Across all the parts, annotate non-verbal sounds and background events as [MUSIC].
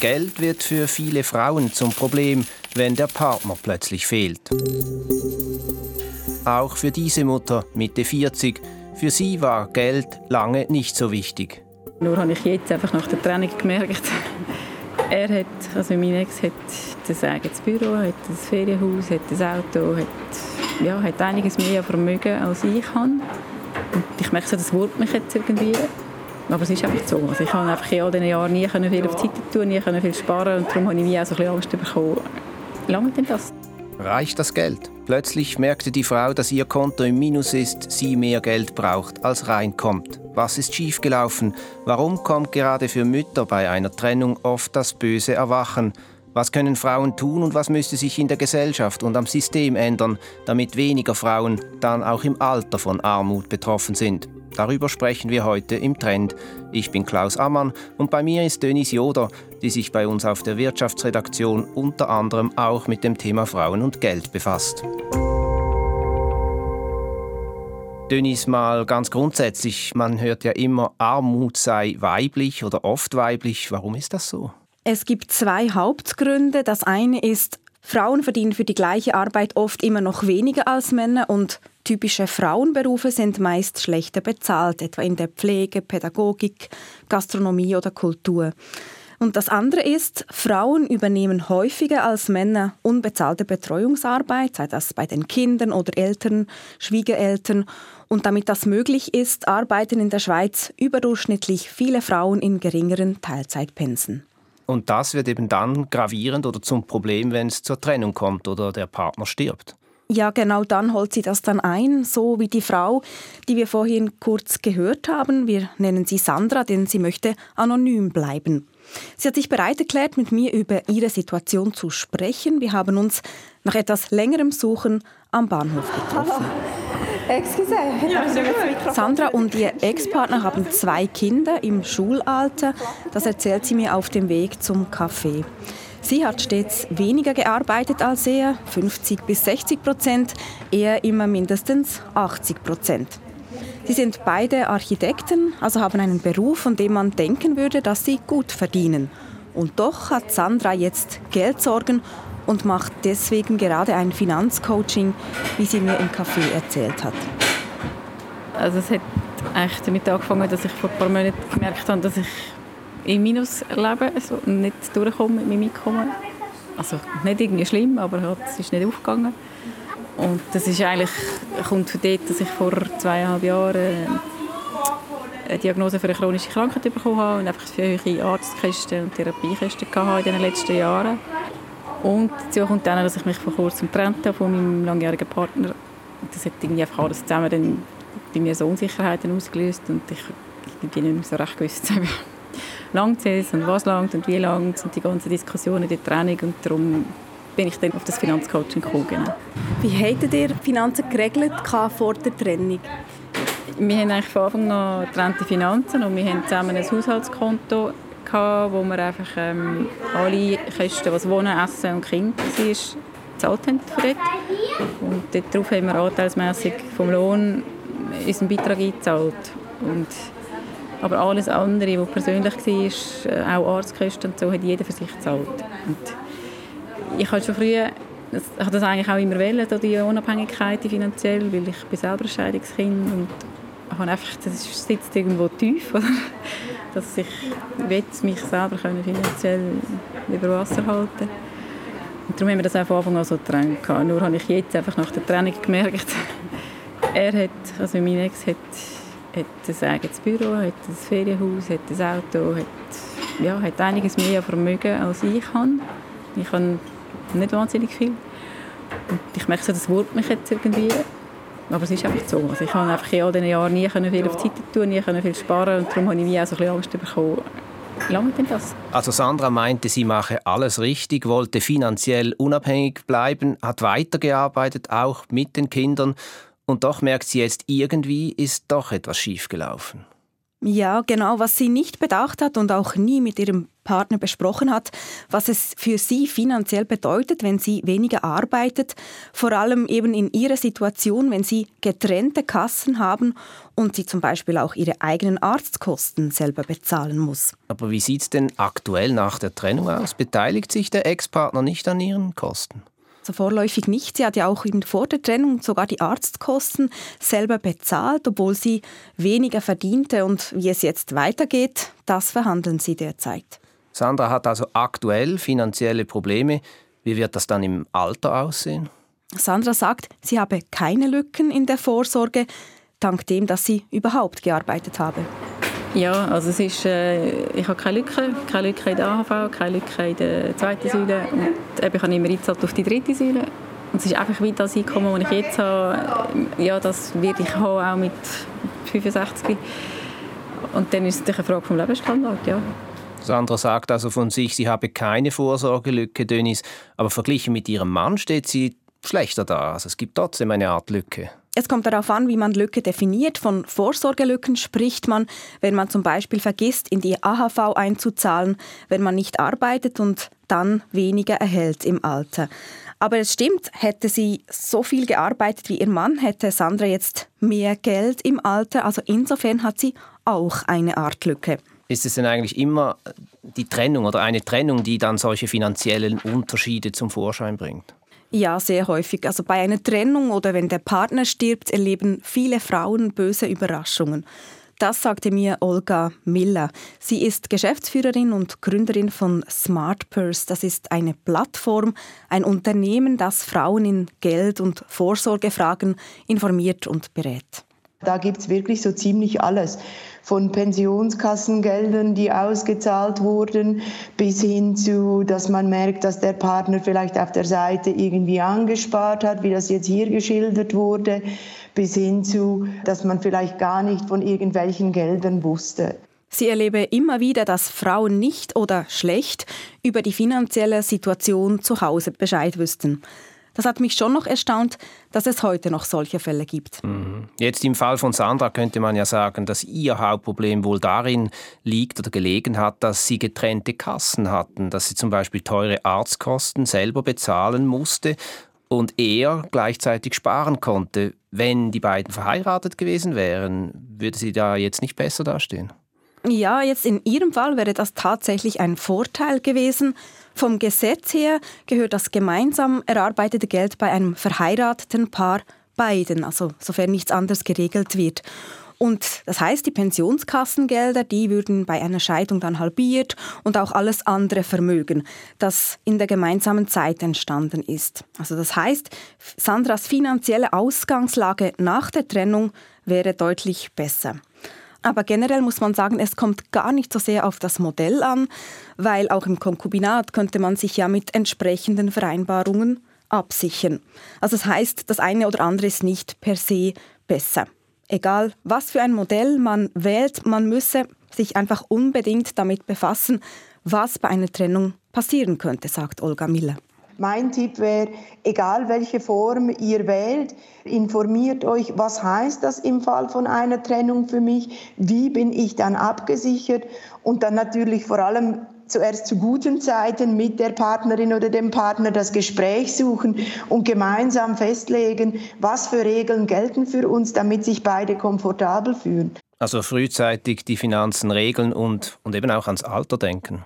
Geld wird für viele Frauen zum Problem, wenn der Partner plötzlich fehlt. Auch für diese Mutter Mitte 40. Für sie war Geld lange nicht so wichtig. Nur habe ich jetzt einfach nach der Trennung gemerkt, er hat, also mein Ex hat ein eigenes Büro, hat ein Ferienhaus, hat ein Auto, hat, ja, hat einiges mehr Vermögen als ich habe. Und ich merke, das wurmt mich jetzt irgendwie. Aber es ist einfach so. Also ich habe einfach in all diesen Jahren nie viel auf die Seite tun, nie viel sparen und darum habe ich mir auch so ein bisschen Angst bekommen. Lange denn das? Reicht das Geld? Plötzlich merkte die Frau, dass ihr Konto im Minus ist, sie mehr Geld braucht, als reinkommt. Was ist schiefgelaufen? Warum kommt gerade für Mütter bei einer Trennung oft das böse Erwachen? Was können Frauen tun und was müsste sich in der Gesellschaft und am System ändern, damit weniger Frauen dann auch im Alter von Armut betroffen sind? Darüber sprechen wir heute im Trend. Ich bin Klaus Ammann und bei mir ist Denise Joder, die sich bei uns auf der Wirtschaftsredaktion unter anderem auch mit dem Thema Frauen und Geld befasst. Denise, mal ganz grundsätzlich, man hört ja immer, Armut sei weiblich oder oft weiblich. Warum ist das so? Es gibt zwei Hauptgründe. Das eine ist, Frauen verdienen für die gleiche Arbeit oft immer noch weniger als Männer und typische Frauenberufe sind meist schlechter bezahlt, etwa in der Pflege, Pädagogik, Gastronomie oder Kultur. Und das andere ist, Frauen übernehmen häufiger als Männer unbezahlte Betreuungsarbeit, sei das bei den Kindern oder Eltern, Schwiegereltern. Und damit das möglich ist, arbeiten in der Schweiz überdurchschnittlich viele Frauen in geringeren Teilzeitpensen. Und das wird eben dann gravierend oder zum Problem, wenn es zur Trennung kommt oder der Partner stirbt. Ja, genau dann holt sie das dann ein, so wie die Frau, die wir vorhin kurz gehört haben. Wir nennen sie Sandra, denn sie möchte anonym bleiben. Sie hat sich bereit erklärt, mit mir über ihre Situation zu sprechen. Wir haben uns nach etwas längerem Suchen am Bahnhof getroffen. Excuse. Sandra und ihr Ex-Partner haben zwei Kinder im Schulalter. Das erzählt sie mir auf dem Weg zum Café. Sie hat stets weniger gearbeitet als er, 50 bis 60 Prozent, er immer mindestens 80 Prozent. Sie sind beide Architekten, also haben einen Beruf, von dem man denken würde, dass sie gut verdienen. Und doch hat Sandra jetzt Geldsorgen und macht deswegen gerade ein Finanzcoaching, wie sie mir im Café erzählt hat. Also es hat eigentlich damit angefangen, dass ich vor ein paar Monaten gemerkt habe, dass ich im Minus lebe also nicht durchkomme mit meinem Einkommen. Also nicht irgendwie schlimm, aber es ist nicht aufgegangen. Und das ist eigentlich, kommt von dort, dass ich vor zweieinhalb Jahren eine Diagnose für eine chronische Krankheit bekommen habe und einfach für hohe Arztkosten und Therapiekosten hatte in den letzten Jahren. Und dazu kommt dann, dass ich mich vor kurzem getrennt habe von meinem langjährigen Partner. Das hat irgendwie einfach alles zusammen dann bei mir so Unsicherheiten ausgelöst und ich irgendwie nicht mehr so recht gewusst, [LAUGHS] langt es und was langt und wie langt und die ganzen Diskussionen, die Trennung und darum bin ich dann auf das Finanzcoaching gekommen. Genau. Wie hättet ihr Finanzen geregelt vor der Trennung? Wir haben eigentlich von Anfang an getrennte Finanzen und wir haben zusammen ein Haushaltskonto gehabt, wo wir einfach ähm, alle Kosten, was Wohnen, Essen und Kind war, gezahlt haben für dort. Und darauf haben wir anteilsmässig vom Lohn unseren Beitrag eingezahlt. Und aber alles andere, was persönlich war, äh, auch Arztkosten und so, hat jeder für sich gezahlt. Und ich habe schon früh das, ich habe das eigentlich auch immer wählen, die Unabhängigkeit finanziell, weil ich bin selber ein Scheidungskind und habe einfach, das sitzt irgendwo tief, [LAUGHS] oder? dass ich mich selber finanziell über Wasser halten und darum haben wir das auch von Anfang an so getrennt. Nur habe ich jetzt einfach nach der Trennung gemerkt, [LAUGHS] er hat, also mein Ex hat hat ein eigenes Büro, hat ein Ferienhaus, hat ein Auto, hat, ja, hat einiges mehr Vermögen als ich habe. Ich habe nicht wahnsinnig viel. Und ich merke, das wurmt mich jetzt irgendwie. Aber es ist einfach so. Also ich habe einfach in all diesen Jahren nie viel auf die Seite tun, nie viel sparen und darum habe ich mir auch so ein bisschen Angst bekommen. Lange denn das? Also Sandra meinte, sie mache alles richtig, wollte finanziell unabhängig bleiben, hat weitergearbeitet, auch mit den Kindern und doch merkt sie jetzt, irgendwie ist doch etwas schiefgelaufen. Ja, genau. Was sie nicht bedacht hat und auch nie mit ihrem Partner besprochen hat, was es für sie finanziell bedeutet, wenn sie weniger arbeitet, vor allem eben in ihrer Situation, wenn sie getrennte Kassen haben und sie zum Beispiel auch ihre eigenen Arztkosten selber bezahlen muss. Aber wie sieht es denn aktuell nach der Trennung aus? Beteiligt sich der Ex-Partner nicht an ihren Kosten? Also vorläufig nicht. Sie hat ja auch eben vor der Trennung sogar die Arztkosten selber bezahlt, obwohl sie weniger verdiente. Und wie es jetzt weitergeht, das verhandeln sie derzeit. Sandra hat also aktuell finanzielle Probleme. Wie wird das dann im Alter aussehen? Sandra sagt, sie habe keine Lücken in der Vorsorge, dank dem, dass sie überhaupt gearbeitet habe. Ja, also es ist, äh, ich habe keine Lücke, keine Lücke in der AHV, keine Lücke in der zweiten Säule und eben, ich habe immer eingezahlt auf die dritte Säule. Und es ist einfach wie das Einkommen, das ich jetzt habe, ja, das werde ich haben, auch mit 65. Und dann ist es eine Frage vom Lebensstandard, ja. Sandra sagt also von sich, sie habe keine Vorsorgelücke, Dönis, aber verglichen mit ihrem Mann steht sie schlechter da. Also es gibt trotzdem eine Art Lücke. Es kommt darauf an, wie man Lücke definiert. Von Vorsorgelücken spricht man, wenn man zum Beispiel vergisst, in die AHV einzuzahlen, wenn man nicht arbeitet und dann weniger erhält im Alter. Aber es stimmt, hätte sie so viel gearbeitet wie ihr Mann, hätte Sandra jetzt mehr Geld im Alter. Also insofern hat sie auch eine Art Lücke. Ist es denn eigentlich immer die Trennung oder eine Trennung, die dann solche finanziellen Unterschiede zum Vorschein bringt? Ja, sehr häufig. Also bei einer Trennung oder wenn der Partner stirbt, erleben viele Frauen böse Überraschungen. Das sagte mir Olga Miller. Sie ist Geschäftsführerin und Gründerin von Smart Purse. Das ist eine Plattform, ein Unternehmen, das Frauen in Geld- und Vorsorgefragen informiert und berät. Da gibt es wirklich so ziemlich alles. Von Pensionskassengeldern, die ausgezahlt wurden, bis hin zu, dass man merkt, dass der Partner vielleicht auf der Seite irgendwie angespart hat, wie das jetzt hier geschildert wurde, bis hin zu, dass man vielleicht gar nicht von irgendwelchen Geldern wusste. Sie erlebe immer wieder, dass Frauen nicht oder schlecht über die finanzielle Situation zu Hause Bescheid wüssten. Das hat mich schon noch erstaunt, dass es heute noch solche Fälle gibt. Mhm. Jetzt im Fall von Sandra könnte man ja sagen, dass ihr Hauptproblem wohl darin liegt oder gelegen hat, dass sie getrennte Kassen hatten, dass sie zum Beispiel teure Arztkosten selber bezahlen musste und er gleichzeitig sparen konnte. Wenn die beiden verheiratet gewesen wären, würde sie da jetzt nicht besser dastehen? Ja, jetzt in Ihrem Fall wäre das tatsächlich ein Vorteil gewesen. Vom Gesetz her gehört das gemeinsam erarbeitete Geld bei einem verheirateten Paar beiden, also sofern nichts anderes geregelt wird. Und das heißt, die Pensionskassengelder, die würden bei einer Scheidung dann halbiert und auch alles andere Vermögen, das in der gemeinsamen Zeit entstanden ist. Also das heißt, Sandras finanzielle Ausgangslage nach der Trennung wäre deutlich besser. Aber generell muss man sagen, es kommt gar nicht so sehr auf das Modell an, weil auch im Konkubinat könnte man sich ja mit entsprechenden Vereinbarungen absichern. Also das heißt, das eine oder andere ist nicht per se besser. Egal, was für ein Modell man wählt, man müsse sich einfach unbedingt damit befassen, was bei einer Trennung passieren könnte, sagt Olga Miller. Mein Tipp wäre, egal welche Form ihr wählt, informiert euch, was heißt das im Fall von einer Trennung für mich, wie bin ich dann abgesichert und dann natürlich vor allem zuerst zu guten Zeiten mit der Partnerin oder dem Partner das Gespräch suchen und gemeinsam festlegen, was für Regeln gelten für uns, damit sich beide komfortabel fühlen. Also frühzeitig die Finanzen regeln und, und eben auch ans Alter denken.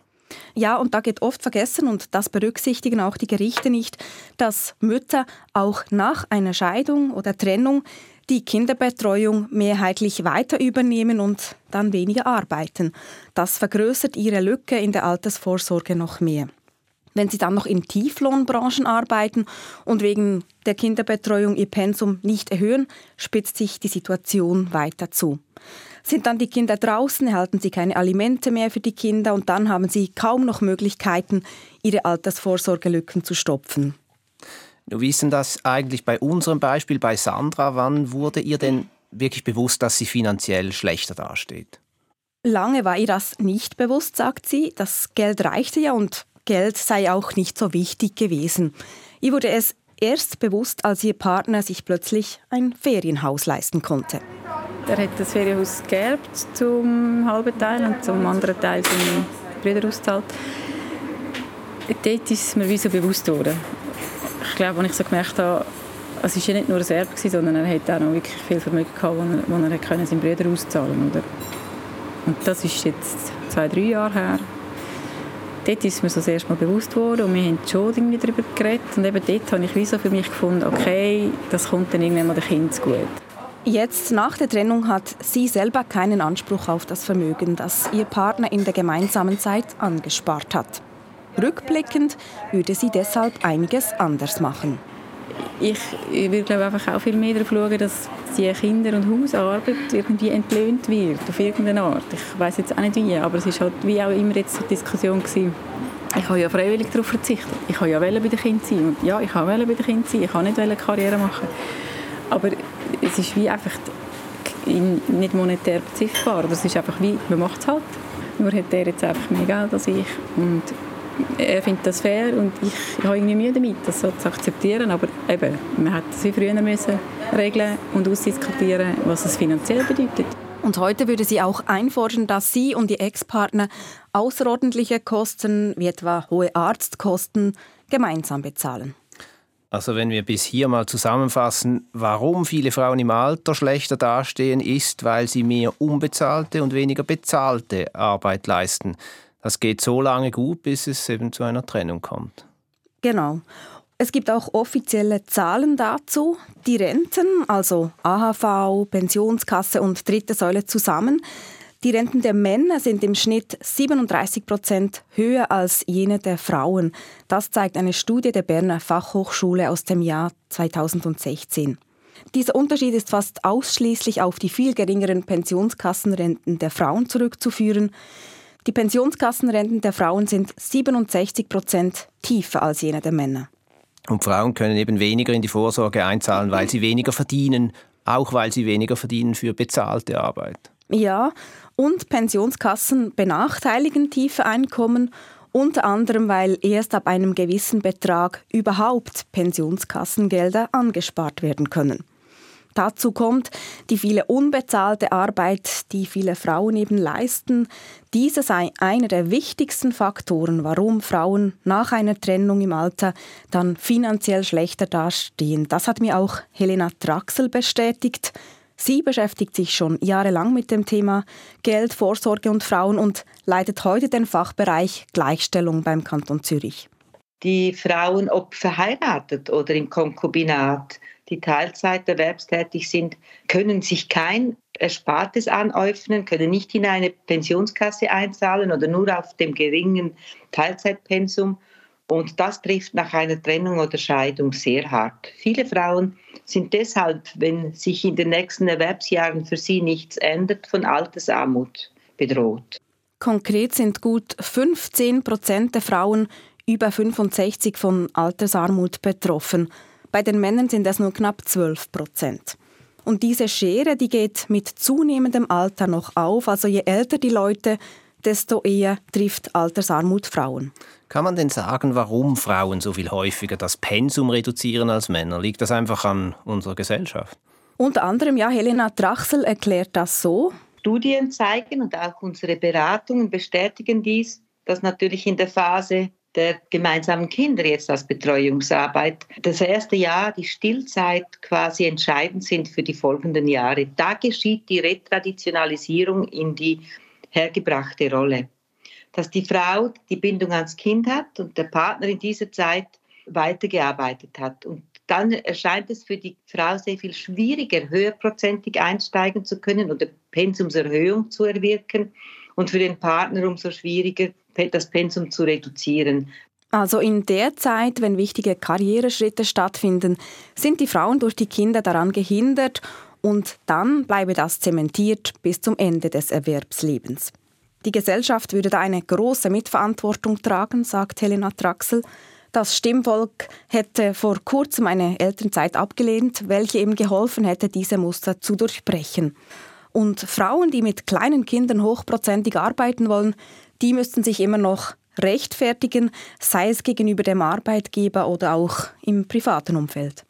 Ja, und da geht oft vergessen, und das berücksichtigen auch die Gerichte nicht, dass Mütter auch nach einer Scheidung oder Trennung die Kinderbetreuung mehrheitlich weiter übernehmen und dann weniger arbeiten. Das vergrößert ihre Lücke in der Altersvorsorge noch mehr. Wenn sie dann noch in Tieflohnbranchen arbeiten und wegen der Kinderbetreuung ihr Pensum nicht erhöhen, spitzt sich die Situation weiter zu. Sind dann die Kinder draußen, erhalten sie keine Alimente mehr für die Kinder und dann haben sie kaum noch Möglichkeiten, ihre Altersvorsorgelücken zu stopfen. Wie wissen das eigentlich bei unserem Beispiel bei Sandra? Wann wurde ihr denn wirklich bewusst, dass sie finanziell schlechter dasteht? Lange war ihr das nicht bewusst, sagt sie. Das Geld reichte ja und Geld sei auch nicht so wichtig gewesen. Ihr wurde es erst bewusst, als ihr Partner sich plötzlich ein Ferienhaus leisten konnte. Er hat das Ferienhaus geerbt zum halben Teil und zum anderen Teil sind Brüder auszahlt. Dort ist mir wie so bewusst geworden. Ich glaube, als ich so gemerkt habe, es war ja nicht nur ein Erbe, sondern er hatte auch noch wirklich viel Vermögen gehabt, wo er, wo er seinen Brüdern auszahlen konnte. Und das ist jetzt zwei, drei Jahre her. Dort ist mir so das erste Mal bewusst geworden und wir haben schon irgendwie darüber geredet. Und eben dort habe ich so für mich gefunden, okay, das kommt dann irgendwann mal den Kindern gut. Jetzt nach der Trennung hat sie selber keinen Anspruch auf das Vermögen, das ihr Partner in der gemeinsamen Zeit angespart hat. Rückblickend würde sie deshalb einiges anders machen. Ich, würde glaube einfach auch viel mehr darauf schauen, dass die Kinder- und Hausarbeit irgendwie entlöhnt wird, auf irgendeine Art. Ich weiß jetzt auch nicht wie, aber es ist halt wie auch immer jetzt die Diskussion gewesen. Ich habe ja freiwillig darauf verzichtet. Ich habe ja bei den Kindern sein. Und ja, ich habe bei den Kindern sein. Ich habe nicht Karriere machen. Aber es ist wie einfach nicht monetär beziffbar. Aber es ist einfach wie, man macht es halt. Nur hat er jetzt einfach mehr Geld als ich. Und er findet das fair und ich habe irgendwie Mühe damit, das so zu akzeptieren. Aber eben, man hätte es wie früher müssen regeln und ausdiskutieren, was es finanziell bedeutet. Und heute würde sie auch einfordern, dass sie und die Ex-Partner außerordentliche Kosten, wie etwa hohe Arztkosten, gemeinsam bezahlen. Also wenn wir bis hier mal zusammenfassen, warum viele Frauen im Alter schlechter dastehen, ist, weil sie mehr unbezahlte und weniger bezahlte Arbeit leisten. Das geht so lange gut, bis es eben zu einer Trennung kommt. Genau. Es gibt auch offizielle Zahlen dazu. Die Renten, also AHV, Pensionskasse und dritte Säule zusammen, die Renten der Männer sind im Schnitt 37 Prozent höher als jene der Frauen. Das zeigt eine Studie der Berner Fachhochschule aus dem Jahr 2016. Dieser Unterschied ist fast ausschließlich auf die viel geringeren Pensionskassenrenten der Frauen zurückzuführen. Die Pensionskassenrenten der Frauen sind 67 Prozent tiefer als jene der Männer. Und Frauen können eben weniger in die Vorsorge einzahlen, weil sie weniger verdienen, auch weil sie weniger verdienen für bezahlte Arbeit. Ja, und Pensionskassen benachteiligen tiefe Einkommen, unter anderem weil erst ab einem gewissen Betrag überhaupt Pensionskassengelder angespart werden können. Dazu kommt die viele unbezahlte Arbeit, die viele Frauen eben leisten. Diese sei einer der wichtigsten Faktoren, warum Frauen nach einer Trennung im Alter dann finanziell schlechter dastehen. Das hat mir auch Helena Traxel bestätigt. Sie beschäftigt sich schon jahrelang mit dem Thema Geld, Vorsorge und Frauen und leitet heute den Fachbereich Gleichstellung beim Kanton Zürich. Die Frauen, ob verheiratet oder im Konkubinat, die Teilzeit erwerbstätig sind, können sich kein Erspartes anäufnen, können nicht in eine Pensionskasse einzahlen oder nur auf dem geringen Teilzeitpensum. Und das trifft nach einer Trennung oder Scheidung sehr hart. Viele Frauen sind deshalb, wenn sich in den nächsten Erwerbsjahren für sie nichts ändert, von Altersarmut bedroht. Konkret sind gut 15 Prozent der Frauen über 65 von Altersarmut betroffen. Bei den Männern sind es nur knapp 12 Prozent. Und diese Schere, die geht mit zunehmendem Alter noch auf. Also je älter die Leute, desto eher trifft Altersarmut Frauen. Kann man denn sagen, warum Frauen so viel häufiger das Pensum reduzieren als Männer? Liegt das einfach an unserer Gesellschaft? Unter anderem, ja, Helena Drachsel erklärt das so. Studien zeigen und auch unsere Beratungen bestätigen dies, dass natürlich in der Phase der gemeinsamen Kinder jetzt als Betreuungsarbeit das erste Jahr, die Stillzeit quasi entscheidend sind für die folgenden Jahre. Da geschieht die Retraditionalisierung in die hergebrachte Rolle. Dass die Frau die Bindung ans Kind hat und der Partner in dieser Zeit weitergearbeitet hat. Und dann erscheint es für die Frau sehr viel schwieriger, höherprozentig einsteigen zu können oder Pensumserhöhung zu erwirken und für den Partner umso schwieriger, das Pensum zu reduzieren. Also in der Zeit, wenn wichtige Karriereschritte stattfinden, sind die Frauen durch die Kinder daran gehindert und dann bleibe das zementiert bis zum Ende des Erwerbslebens. Die Gesellschaft würde da eine große Mitverantwortung tragen, sagt Helena Traxel. Das Stimmvolk hätte vor kurzem eine Elternzeit abgelehnt, welche ihm geholfen hätte, diese Muster zu durchbrechen. Und Frauen, die mit kleinen Kindern hochprozentig arbeiten wollen, die müssten sich immer noch rechtfertigen, sei es gegenüber dem Arbeitgeber oder auch im privaten Umfeld.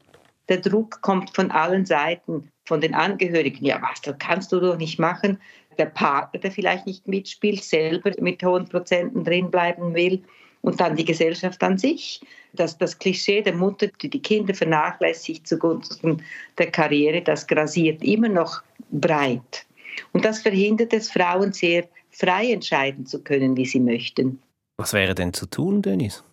Der Druck kommt von allen Seiten, von den Angehörigen. Ja, was, das kannst du doch nicht machen. der Partner, der vielleicht nicht mitspielt, selber mit hohen Prozenten drinbleiben will und dann die Gesellschaft an sich. Das, das Klischee der Mutter, die die Kinder vernachlässigt zugunsten der Karriere, das grasiert immer noch breit. Und das verhindert es Frauen sehr frei entscheiden zu können, wie sie möchten. Was wäre denn zu tun, Dennis?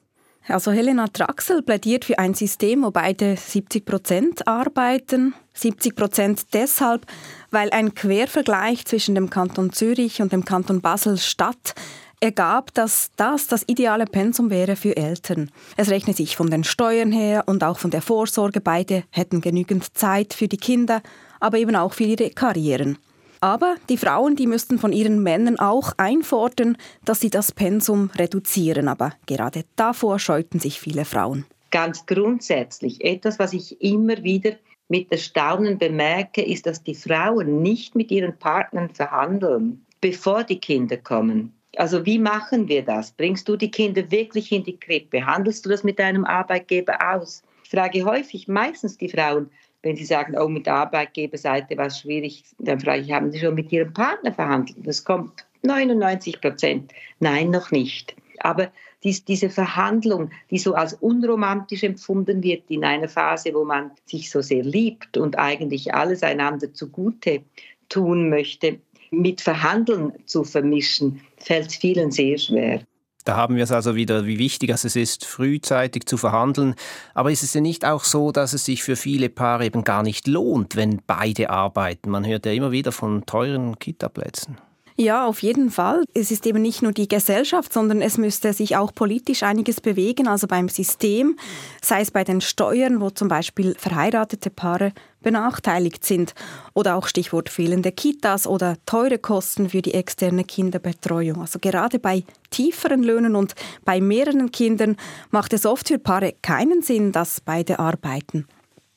Also Helena Traxel plädiert für ein System, wo beide 70 Prozent arbeiten. 70 Prozent deshalb, weil ein Quervergleich zwischen dem Kanton Zürich und dem Kanton Basel-Stadt ergab, dass das das ideale Pensum wäre für Eltern. Es rechnet sich von den Steuern her und auch von der Vorsorge. Beide hätten genügend Zeit für die Kinder, aber eben auch für ihre Karrieren. Aber die Frauen, die müssten von ihren Männern auch einfordern, dass sie das Pensum reduzieren. Aber gerade davor scheuten sich viele Frauen. Ganz grundsätzlich, etwas, was ich immer wieder mit Erstaunen bemerke, ist, dass die Frauen nicht mit ihren Partnern verhandeln, bevor die Kinder kommen. Also wie machen wir das? Bringst du die Kinder wirklich in die Krippe? Handelst du das mit deinem Arbeitgeber aus? Ich frage häufig, meistens die Frauen, wenn sie sagen, oh, mit der Arbeitgeberseite war es schwierig, dann frage ich, haben Sie schon mit Ihrem Partner verhandelt? Das kommt 99 Prozent. Nein, noch nicht. Aber dies, diese Verhandlung, die so als unromantisch empfunden wird in einer Phase, wo man sich so sehr liebt und eigentlich alles einander zugute tun möchte, mit Verhandeln zu vermischen, fällt vielen sehr schwer. Da haben wir es also wieder, wie wichtig es ist, frühzeitig zu verhandeln. Aber ist es ja nicht auch so, dass es sich für viele Paare eben gar nicht lohnt, wenn beide arbeiten? Man hört ja immer wieder von teuren Kitaplätzen. Ja, auf jeden Fall. Es ist eben nicht nur die Gesellschaft, sondern es müsste sich auch politisch einiges bewegen, also beim System, sei es bei den Steuern, wo zum Beispiel verheiratete Paare benachteiligt sind, oder auch Stichwort fehlende Kitas oder teure Kosten für die externe Kinderbetreuung. Also gerade bei tieferen Löhnen und bei mehreren Kindern macht es oft für Paare keinen Sinn, dass beide arbeiten.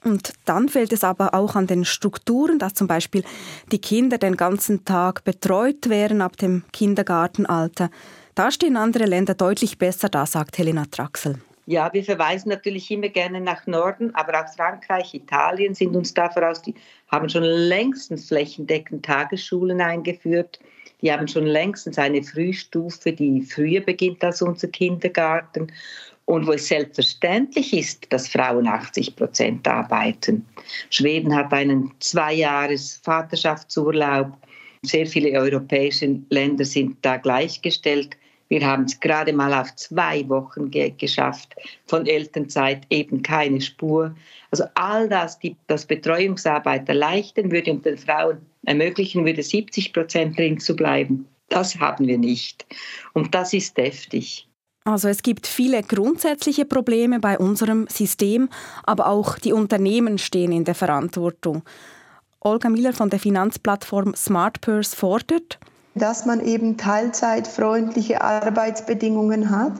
Und dann fehlt es aber auch an den Strukturen, dass zum Beispiel die Kinder den ganzen Tag betreut werden ab dem Kindergartenalter. Da stehen andere Länder deutlich besser da, sagt Helena Traxel. Ja, wir verweisen natürlich immer gerne nach Norden, aber auch Frankreich, Italien sind uns da voraus. Die haben schon längstens flächendeckend Tagesschulen eingeführt. Die haben schon längstens eine Frühstufe, die früher beginnt als unser Kindergarten und wo es selbstverständlich ist, dass Frauen 80 Prozent arbeiten. Schweden hat einen Zweijahres Vaterschaftsurlaub. Sehr viele europäische Länder sind da gleichgestellt. Wir haben es gerade mal auf zwei Wochen ge geschafft. Von Elternzeit eben keine Spur. Also all das, die das Betreuungsarbeit erleichtern würde und den Frauen ermöglichen würde, 70 Prozent drin zu bleiben. Das haben wir nicht. Und das ist deftig. Also es gibt viele grundsätzliche Probleme bei unserem System, aber auch die Unternehmen stehen in der Verantwortung. Olga Miller von der Finanzplattform SmartPurse fordert, dass man eben teilzeitfreundliche Arbeitsbedingungen hat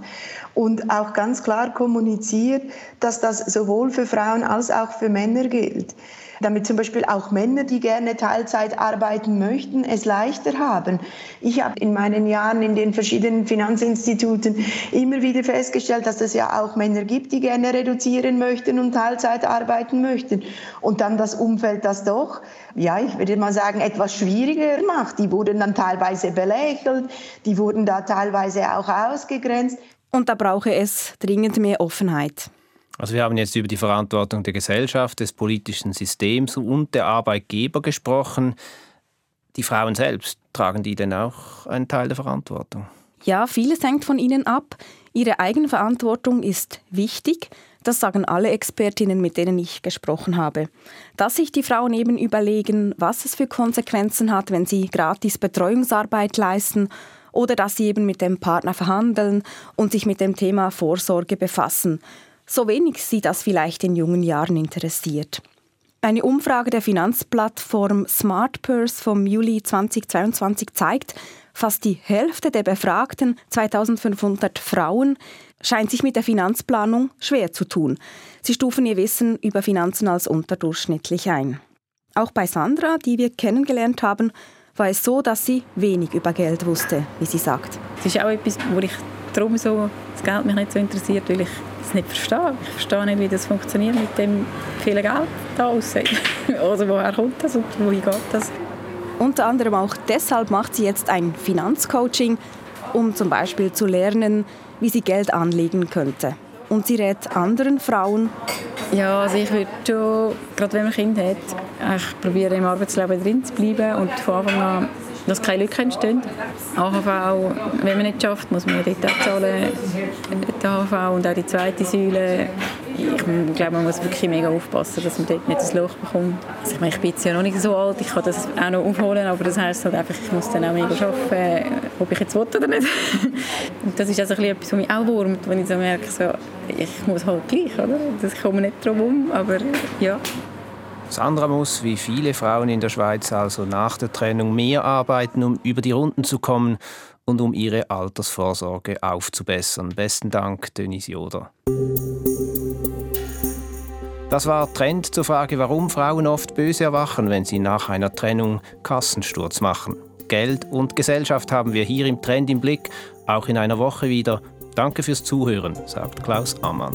und auch ganz klar kommuniziert, dass das sowohl für Frauen als auch für Männer gilt damit zum Beispiel auch Männer, die gerne Teilzeit arbeiten möchten, es leichter haben. Ich habe in meinen Jahren in den verschiedenen Finanzinstituten immer wieder festgestellt, dass es ja auch Männer gibt, die gerne reduzieren möchten und Teilzeit arbeiten möchten. Und dann das Umfeld das doch, ja, ich würde mal sagen, etwas schwieriger macht. Die wurden dann teilweise belächelt, die wurden da teilweise auch ausgegrenzt. Und da brauche es dringend mehr Offenheit. Also wir haben jetzt über die Verantwortung der Gesellschaft, des politischen Systems und der Arbeitgeber gesprochen. Die Frauen selbst, tragen die denn auch einen Teil der Verantwortung? Ja, vieles hängt von ihnen ab. Ihre Eigenverantwortung ist wichtig. Das sagen alle Expertinnen, mit denen ich gesprochen habe. Dass sich die Frauen eben überlegen, was es für Konsequenzen hat, wenn sie gratis Betreuungsarbeit leisten oder dass sie eben mit dem Partner verhandeln und sich mit dem Thema Vorsorge befassen so wenig sie das vielleicht in jungen Jahren interessiert. Eine Umfrage der Finanzplattform SmartPurse vom Juli 2022 zeigt, fast die Hälfte der befragten 2500 Frauen scheint sich mit der Finanzplanung schwer zu tun. Sie stufen ihr Wissen über Finanzen als unterdurchschnittlich ein. Auch bei Sandra, die wir kennengelernt haben, war es so, dass sie wenig über Geld wusste, wie sie sagt. Es ist auch etwas, wo ich darum so das Geld mich nicht so interessiert, weil ich es nicht verstehe. Ich verstehe nicht, wie das funktioniert mit dem vielen Geld da außen. also [LAUGHS] woher kommt das und wohin geht das? Unter anderem auch deshalb macht sie jetzt ein Finanzcoaching, um zum Beispiel zu lernen, wie sie Geld anlegen könnte. Und sie rät anderen Frauen. Ja, also ich würde schon, gerade wenn man Kind hat, ich probiere im Arbeitsleben drin zu bleiben und von Anfang an dass keine Lücken entstehen. AHV, wenn man nicht schafft, muss man dort auch zahlen, die AHV und auch die zweite Säule. Ich glaube, man muss wirklich mega aufpassen, dass man dort nicht das Loch bekommt. Also ich, meine, ich bin jetzt ja noch nicht so alt, ich kann das auch noch aufholen, aber das heisst halt einfach, ich muss dann auch mega arbeiten, ob ich jetzt will oder nicht. [LAUGHS] und das ist also etwas, was mich auch wurmt, wenn ich so merke, so, ich muss halt gleich, oder? Das komme nicht drum herum, aber ja. Sandra muss, wie viele Frauen in der Schweiz, also nach der Trennung mehr arbeiten, um über die Runden zu kommen und um ihre Altersvorsorge aufzubessern. Besten Dank, Denis Joder. Das war Trend zur Frage, warum Frauen oft böse erwachen, wenn sie nach einer Trennung Kassensturz machen. Geld und Gesellschaft haben wir hier im Trend im Blick, auch in einer Woche wieder. Danke fürs Zuhören, sagt Klaus Ammann.